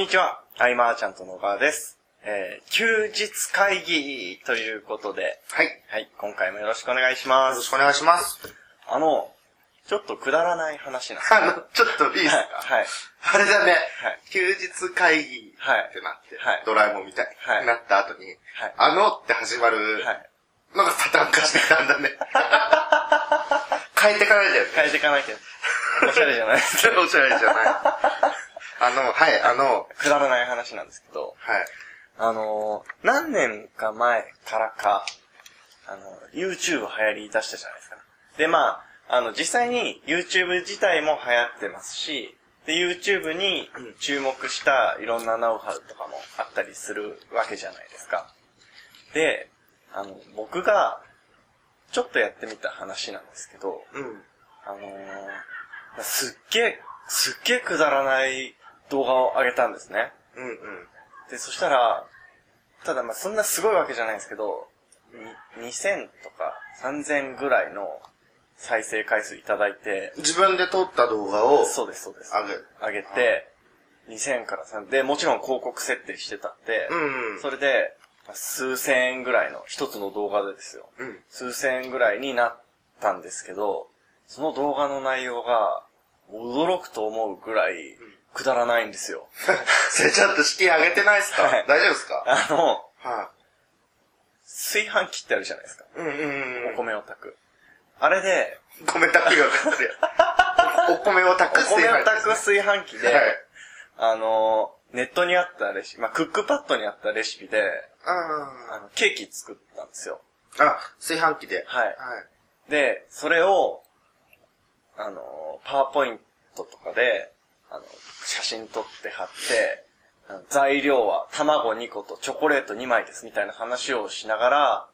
にちは。アイマーちゃんと野川です。えー、休日会議ということで、はい。はい、今回もよろしくお願いします。よろしくお願いします。あの、ちょっとくだらない話なんですあの、ちょっといいですか、はい。あれだね、はい休日会議はいってなって、はいドラえもんみたいにはいなった後に、はいあのって始まるはい。のがパターン化してたんだね。変えていかないでよね。変えていかなきゃ。おしゃれじゃないです おしゃれじゃない。あの、はい、あの、くだらない話なんですけど、はい。あのー、何年か前からか、あの、YouTube 流行り出したじゃないですか。で、まあ、あの、実際に YouTube 自体も流行ってますし、で、YouTube に注目したいろんなノウハウとかもあったりするわけじゃないですか。で、あの、僕が、ちょっとやってみた話なんですけど、うん。あのー、すっげえ、すっげえくだらない動画を上げたんですね。うんうん。で、そしたら、ただまあそんなすごいわけじゃないんですけど、に2000とか3000ぐらいの再生回数いただいて、自分で撮った動画を、そうです、そうです。上げる上げて、2000から3、で、もちろん広告設定してたって、うんうん。それで、まあ数千円ぐらいの一つの動画でですよ。うん。数千円ぐらいになったんですけど、その動画の内容が、驚くと思うぐらい、くだらないんですよ。それちょっと式上げてないですか、はい大丈夫ですか？あの、は炊飯器ってあるじゃないですか。い。うんうんうん。お米を炊く。あれで、米炊きがかってるやん。お米を炊おく炊飯器米を炊く炊飯器で、はい。あの、ネットにあったレシピ、まあ、クックパッドにあったレシピで、ああの、ケーキ作ったんですよ。ーあ、炊飯器で。はいはい。で、それを、あの、パワーポイントとかで、あの、写真撮って貼って、材料は卵2個とチョコレート2枚ですみたいな話をしながら、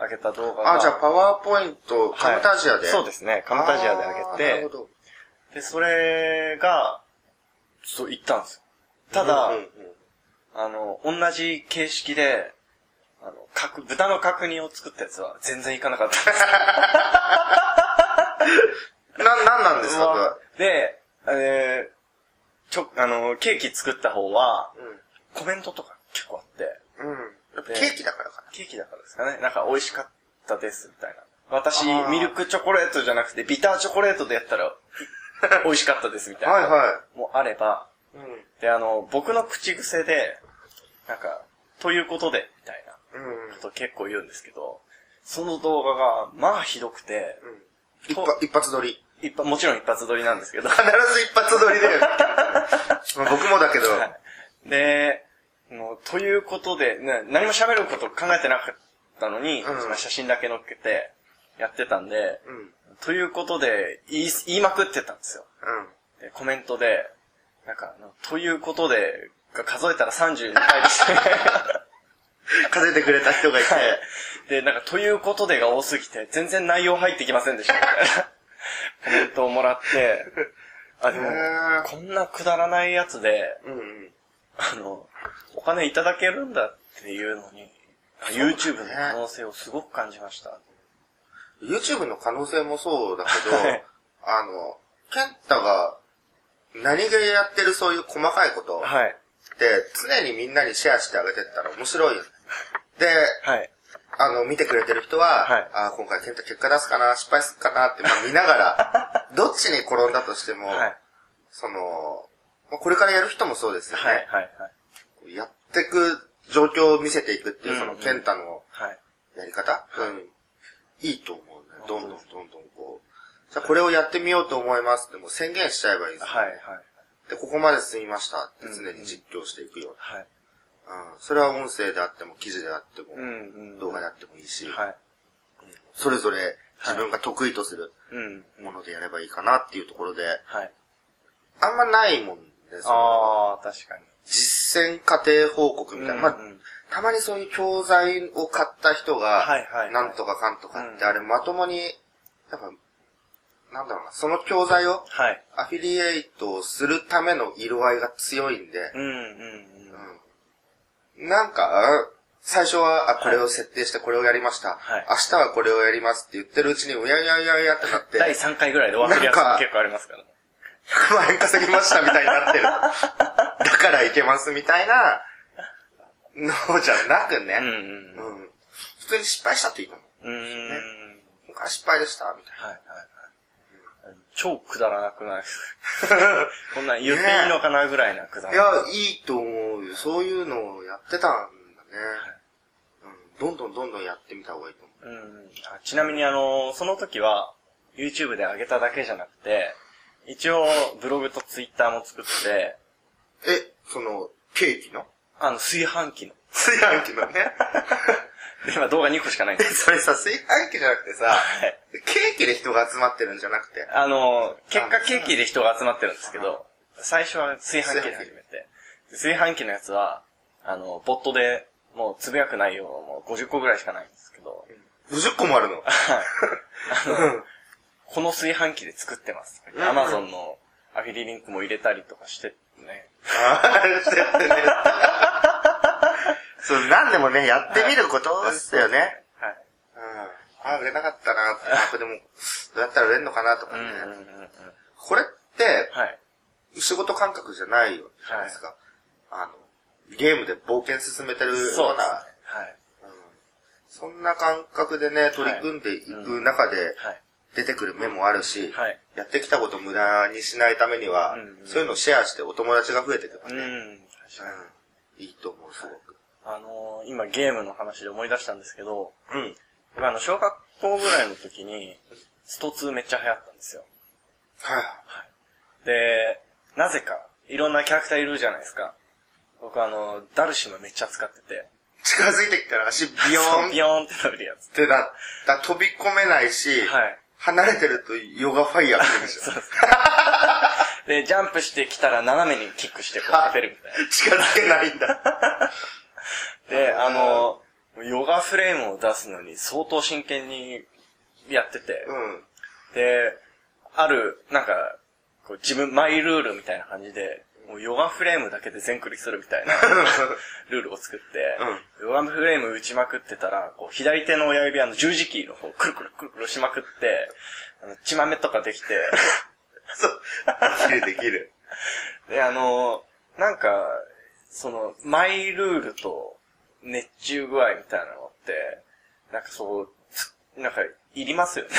上げた動画が。あ、じゃあパワーポイント、カムタジアで。はいそうですね。カムタジアで上げあーなてるほ、ど。で、それが、そう、行ったんですよ。ただ、うんうんうんあの、同じ形式で、あの、角、豚の角煮を作ったやつは全然いかなかったんです な、なんなんですかで、えー、ちょ、あの、ケーキ作った方は、コメントとか結構あって、うん。うん。やっぱでケーキだからかケーキだからですかね。なんか美味しかったです、みたいな。私あー、ミルクチョコレートじゃなくて、ビターチョコレートでやったら、美味しかったです、みたいな。な。はいはもあれば、い。うん。で、あの、僕の口癖で、なんか、ということで、みたいなうん。こと結構言うんですけど、その動画が、まあひどくて、一発、一発撮り。一発、もちろん一発撮りなんですけど、必ず一発撮りだよね。まあ僕もだけど。はいで、もうということで、ね、何も喋ること考えてなかったのに、うんその写真だけ載っけてやってたんで、うん。ということで言い、言いまくってたんですよ。うん。でコメントで、なんか、ということで、が数えたら32回ですね。数えてくれた人がいて。で、なんか、ということでが多すぎて、全然内容入ってきませんでした、コメントをもらって、あ、でもこんなくだらないやつで、うんうん。あの、お金いただけるんだっていうのに、YouTube の可能性をすごく感じました。YouTube の可能性もそうだけど、はいあの、ケンタが何気やってるそういう細かいことっはい。て常にみんなにシェアしてあげてったら面白いよね。で、はい。あの、見てくれてる人は、はいあ今回ケンタ結果出すかな、失敗するかなって、まあ、見ながら、どっちに転んだとしても、はい。その、まあこれからやる人もそうですよね。はい。はい。はい。やっていく状況を見せていくっていう、その、うんうんケンタのはい。やり方、うん、いいと思うね。どんどんどんどんこう。じゃあこれをやってみようと思いますってもう宣言しちゃえばいいですよ、はい。はい。で、ここまで進みましたって常に実況していくよ。はい。うん。それは音声であっても、記事であっても、うん。うん。動画であってもいいし、はい。それぞれ自分が得意とするうん。ものでやればいいかなっていうところで、はい。あんまないもんですよ。ああ、確かに。実践過程報告みたいな。まあうんうんたまにそういう教材を買った人が、なんとかかんとかって、うんあれまともに、やっぱ、なんだろうな、その教材をはい。アフィリエイトをするための色合いが強いんで、うん。うん。うん。うんなんか、最初は、あ、これを設定してこれをやりました。はい明日はこれをやりますって言ってるうちに、うやいやいやいやってなって、第3回ぐらいで終わってるやつ結構ありますからね。100万円稼ぎましたみたいになってる。だからいけますみたいなのじゃなくね。うんうん。うん。普通に失敗したっていいと思う。うーん。今回失敗でした、みたいはいはいはい。超くだらなくない？ですかこんなん言っていいのかなぐらいなくだな。いらなや、いいと思うよ。そういうのをやってたんだね。うん。どんどんどんどんやってみた方がいいと思う。うんあちなみにあの、その時は、YouTube で上げただけじゃなくて、一応、ブログと Twitter も作って、え、その、ケーキの？あの、炊飯器の。炊飯器のね。で、今動画2個しかないんえ、です。それさ、炊飯器じゃなくてさ、はい。ケーキで人が集まってるんじゃなくて。あの、結果ケーキで人が集まってるんですけど、最初は炊飯器で始めて、炊飯器のやつは、あの、ボットで、もうつぶやく内容もう50個ぐらいしかないんですけど、50個もあるの？はい。あの、うん。この炊飯器で作ってます。うんアマゾンのアフィリリンクも入れたりとかしてね。あーしてってね。そう、なんでもね、やってみることっすよね。はい。うん。あー、売れなかったなって、あ、これでも、どうやったら売れんのかなとかね。うんうんうんうん。これって、はい。仕事感覚じゃないよじゃないですか。あの、ゲームで冒険進めてるような、そうですね。はい。うんそんな感覚でね、取り組んでいく中ではい。出てくる目もあるし、はい。やってきたこと無駄にしないためには、そういうのをシェアしてお友達が増えていけばうね。うんいいと思う、すごく。あのー今ゲームの話で思い出したんですけど、うん。僕あの、小学校ぐらいの時に、スト2めっちゃ流行ったんですよ。はい。で、なぜか、いろんなキャラクターいるじゃないですか。僕あの、ダルシムめっちゃ使ってて。近づいてきたら足ビヨーンビヨーンって伸びるやつ。ってなったら飛び込めないし、はい。離れてるとヨガファイヤー来るでしょ そう。です。で、ジャンプしてきたら斜めにキックしてこう当てるみたいな。近づけないんだ。で、あの、ヨガフレームを出すのに相当真剣にやってて、うん。で、ある、なんか、こう自分、マイルールみたいな感じで、もうヨガフレームだけで全クリするみたいな ルールを作って、ヨガフレーム打ちまくってたら、こう左手の親指あの十字キーの方くるくるくるくるしまくって、あの血豆とかできて、そう。できるできる。で、あの、なんか、その、マイルールと熱中具合みたいなのって、なんかそう、つなんか、いりますよね。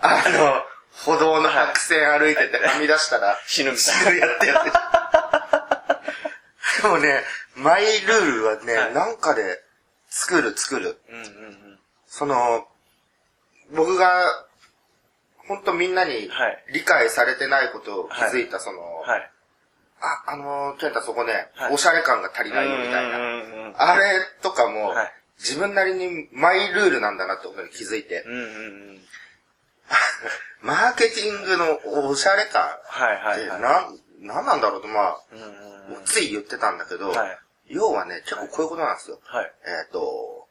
あの、歩道の白線歩いててはみ出したら、死ぬみたい死ぬやってやって。でもね、マイルールはね、はいなんかで作る作る。な。うんうんうん。その、僕が、ほんとみんなにはい理解されてないことを気づいた、その、はい。あ、あのー、ケンタそこね、はいおしゃれ感が足りないよみたいな。あれとかも、はい自分なりにマイルールなんだなってことに気づいて、うんうんうん。マーケティングのおしゃれ感はいって、はいはい。なん、なんなんだろうと、まあ、うんうんうん。つい言ってたんだけど、はい。要はね、結構こういうことなんですよ。はい。えっ、と、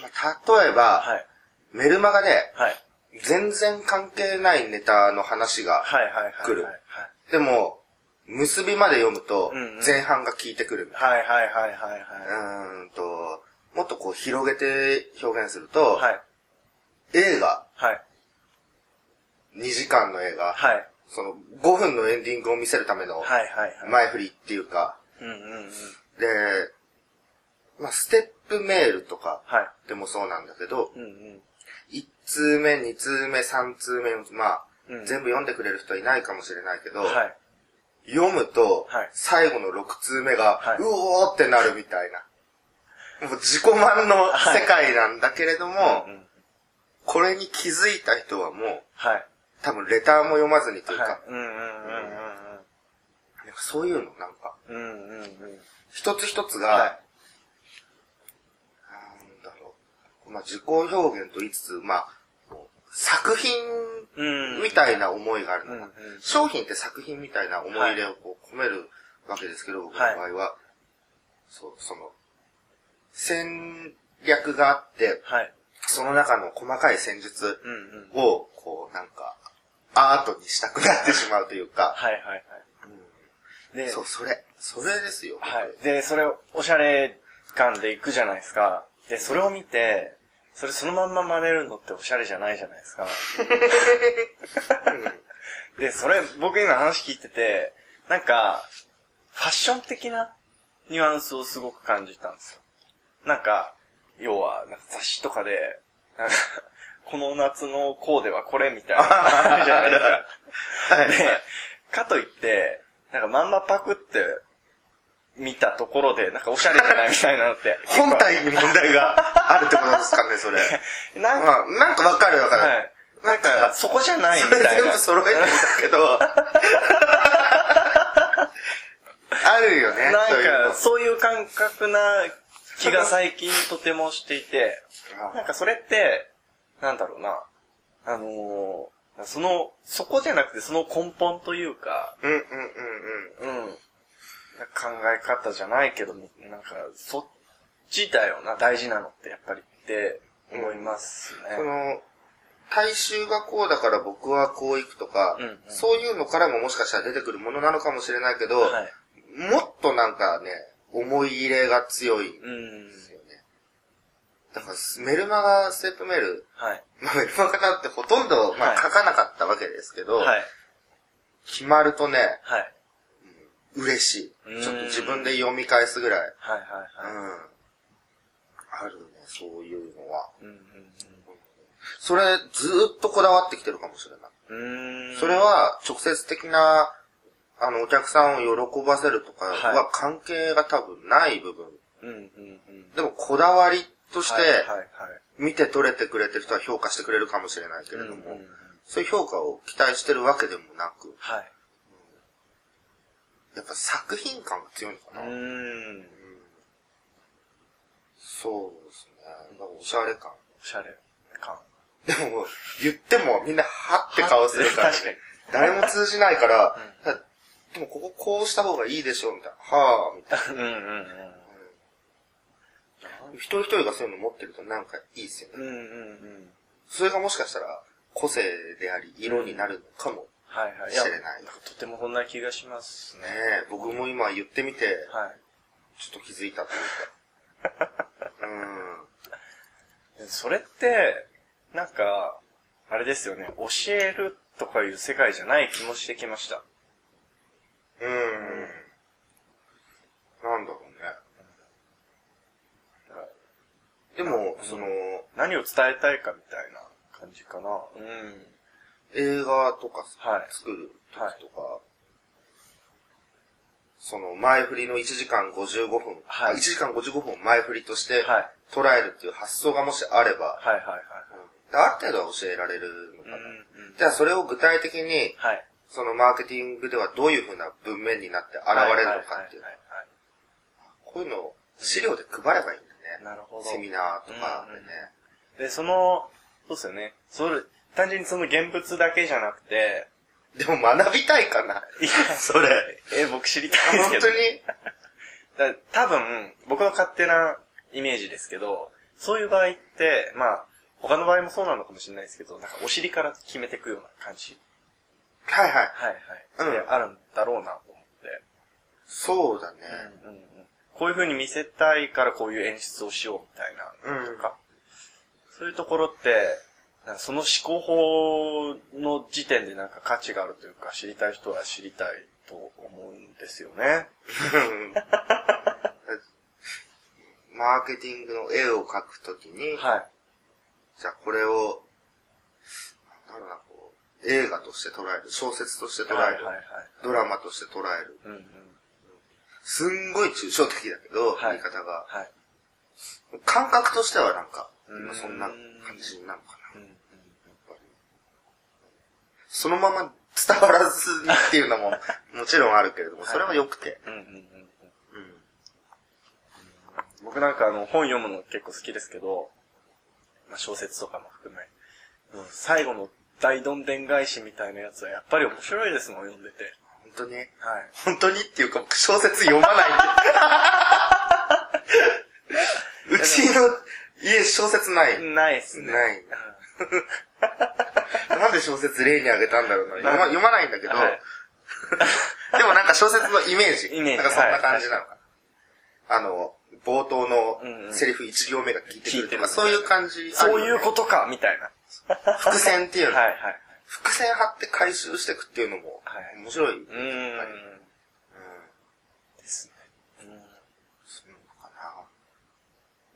まあ例えば、はい。メルマガではい。全然関係ないネタの話が、はいはいはい。来るはいでも、結びまで読むと前半が効いてくるみたいはいはいはいはいうーんと、もっとこう広げて表現すると、い。はい。映画、はい。2時間の映画、はい。その5分のエンディングを見せるための。前振りっていうか。で、まあ、ステップメールとかはい。でもそうなんだけど、うんうん。1通目、2通目、3通目、まあ、うん全部読んでくれる人はいないかもしれないけど、はい。読むと、はい最後の6通目が、はいうおーってなるみたいな。もう自己満の世界なんだけれども、うんうんこれに気づいた人はもう、はい。多分レターも読まずにというか、そういうのなんか、うんうん。うん。一つ一つが、はいなんだろう、まあ自己表現と言いつつ、まあ、作品うん。みたいな思いがあるのか、うんうん商品って作品みたいな思い入れをこう込めるわけですけど、僕の場合は、そう、その、戦略があって、はい。その中の細かい戦術うんうん。を、こう、なんか、アートにしたくなってしまうというか、はいはいはい。で、そう、それ、それですよ。はい。で、それをおしゃれ感で行くじゃないですか。で、それを見て、それそのまんま真似るのっておしゃれじゃないじゃないですか。で、それ、僕今話聞いてて、なんか、ファッション的なニュアンスをすごく感じたんですよ。なんか、要は、雑誌とかで、なんか、この夏のコーデはこれみたいなある じゃないですか。はい。で、かといって、なんかまんまパクって見たところで、なんかおしゃれじゃないみたいなのって。本体に問題があるってことですかね、それ。なんか、まあ、なんかわかるわかる。はい。なんか、そこじゃないみたいな。全部揃えてみたけど。あるよね、なんか、そういう感覚な気が最近とてもしていて、なんかそれって、なんだろうな、あのーその、そこじゃなくてその根本というか、うんうんうんうん。うん、考え方じゃないけど、なんか、そっちだよな、大事なのって、やっぱりって思いますね。その、大衆がこうだから僕はこう行くとか、うんうんそういうのからももしかしたら出てくるものなのかもしれないけど、はい。もっとなんかね、思い入れが強いんうんで。すよね。だから、メルマガ、ステップメール、はい。まあ、メルマガなんてほとんど、まあ、はい書かなかったわけですけど、はい。決まるとね、はい。嬉しうんい。ちょっと自分で読み返すぐらい。はい。はい。うん。はい。あるね、そういうのは。うんうんそれ、ずーっとこだわってきてるかもしれない。うん。それ、は、直接的な、あの、お客さんを喜ばせるとかはは関係が多分ない部分。うんうんうん。でも、こだわりとして。見て取れてくれてる人は評価してくれるかもしれないけれども、うんうんうんそういう評価を期待してるわけでもなく、はい。やっぱ作品感が強いのかな。うーん。そうですね。なんかおしゃれ感。おしゃれ感。でも、言ってもみんなはって顔するから、確かに。誰も通じないから、だでもこここうした方がいいでしょ、みたいな。はぁ、みたいうんうんうん。な。一人一人がそういうの持ってるとなんかいいですよね。うんうんうん。それがもしかしたら個性であり、色になるのかも。はいはい。知れないやとてもそんな気がしますね。ねえ、僕も今言ってみて、はい。ちょっと気づいたというか。うん。それって、なんか、あれですよね、教えるとかいう世界じゃない気もしてきました。うん。なんだろうね。でも、その、何を伝えたいかみたいな感じかな。うん。映画とかはい作る時とか、その前振りの1時間55分、はいあ1時間55分を前振りとしてはい。捉えるっていう発想がもしあれば、はいはいはい。うんある程度は教えられるのかな。うんうん。じゃあそれを具体的に、はい。そのマーケティングではどういうふうな文面になって現れるのかっていうは。いはいこういうのを資料で配ればいいんだね。はいなるほど。セミナーとかでね。で、その、そうですよね。それ、単純にその現物だけじゃなくて、でも学びたいかな？いや、それ。え、僕知りたいですけど。本当に？だ多分、僕の勝手なイメージですけど、そういう場合って、まあ、他の場合もそうなのかもしれないですけど、なんかお尻から決めていくような感じはいはい。はいはい。で、あるんだろうなと思って。そうだね。うんうんうんこういう風に見せたいからこういう演出をしようみたいなうんとか、そういうところって、その思考法の時点でなんか価値があるというか、知りたい人は知りたいと思うんですよね。マーケティングの絵を描くときに、はい。じゃあこれを、なんだろうな、こう、映画として捉える、小説として捉える、はいはいはい。ドラマとして捉える。うんうん。すんごい抽象的だけど、はい言い方が。はい。感覚としてはなんか、うん今そんな感じなのかな。うんうんそのまま伝わらずにっていうのも もちろんあるけれども、それは良くて。僕なんかあの本読むの結構好きですけど、まあ、小説とかも含め、うん最後の大どんでん返しみたいなやつはやっぱり面白いですもん、読んでて。本当に？はい。本当にっていうか、僕小説読まない。うちの家小説ない。ないっすね。ないうん なんで小説例にあげたんだろうな。読ま読まないんだけど、はい でもなんか小説のイメージ。イメージなんかそんな感じなのかな。あの、冒頭うんうんのセリフ一行目が聞いてくるるとか、そういう感じ、そういうことか、みたいな。伏線っていうの。はいはい。伏線張って回収していくっていうのもはい、面白い。うーん。ですね。するのかな。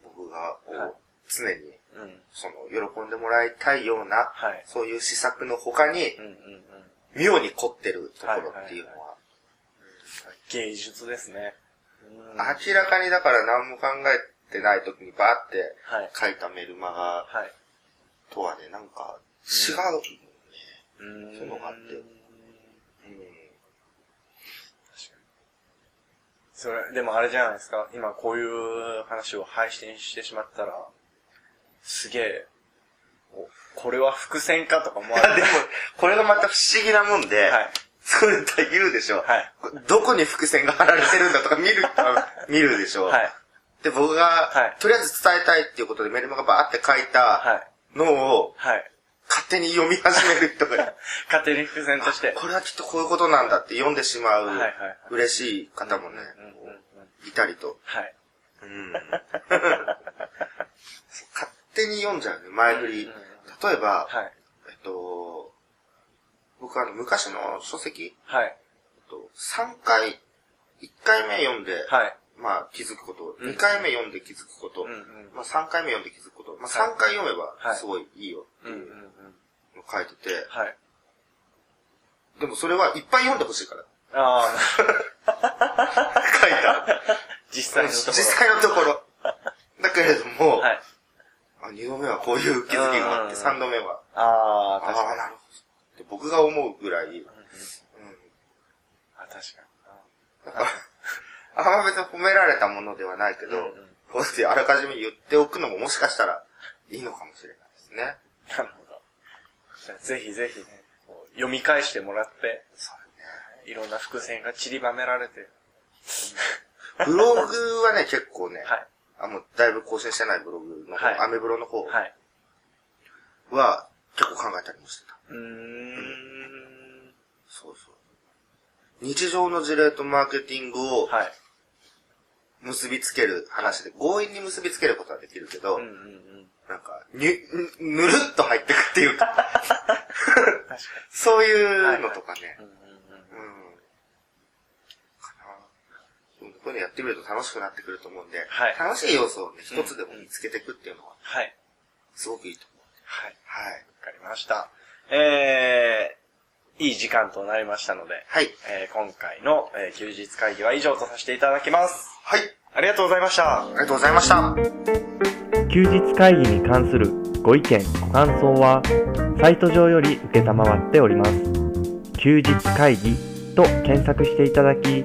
僕が、常に、その、喜んでもらいたいような、はい。そういう施策の他にう、んうんうん。妙に凝ってるところっていうのは、芸術ですね。うん明らかにだから何も考えてない時にバーってはい。書いたメルマガはい。とはね、なんか違う、うんそういうのがあってんに。それ、でもあれじゃないですか。今こういう話を配信してしまったら、すげえ、おこれは伏線かとか思われでも、これがまた不思議なもんで、はい。そういうの言うでしょ。はい。どこに伏線が貼られてるんだとか見る、見るでしょ。はい。で、僕が、はいとりあえず伝えたいっていうことでメルマガバーって書いたはい。のをはい。勝手に読み始める人が、勝手に伏線として。これはきっとこういうことなんだって読んでしまうはいはいはい嬉しい方もねいたりと。はい。うん 勝手に読んじゃうね、前振り。例えば、はい。えっと、僕あの、昔の書籍、はい。えっと3回、1回目読んで、はい。まあ気づくこと、うん2回目読んで気づくこと、うんうん。まあ3回目読んで気づくこと、まあはい3回読めはいばすごいいいよって。いうんの書いてて、はい。でもそれはいっぱい読んでほしいから。ああ、書いた。実際のところ。実際のところ。だけれども、はい。あ2度目はこういう気づきがあって、うん3度目は、ああ、ああ、確かに。なるほど。で僕が思うぐらい、うん。あ、確かだから、あんま別に褒められたものではないけど、こうやってあらかじめ言っておくのももしかしたらいいのかもしれないですね。に。なるほど。じゃあぜひぜひね、読み返してもらって、そういろんな伏線が散りばめられて。ね。ブログはね、結構ね、はい。あ、もうだいぶ更新してないブログの方、はいアメブロの方はい。は結構考えたりもしてた。うーん。そうそう。日常の事例とマーケティングをはい。結びつける話で、強引に結びつけることはできるけど、うんうんうん。なんか、に、ぬるっと入ってくっていうか、確か そういうのとかねうん。うん。かなうんこういうのやってみると楽しくなってくると思うんで、はい楽しい要素をね、一つでも見つけていくっていうのは、はい。すごくいいと思う。はい。はい。わかりました。えー、いい時間となりましたので、はい。えー今回の、えー休日会議は以上とさせていただきます。はい。ありがとうございました。ありがとうございました。休日会議に関するご意見ご感想はサイト上より受けたまわっております休日会議と検索していただき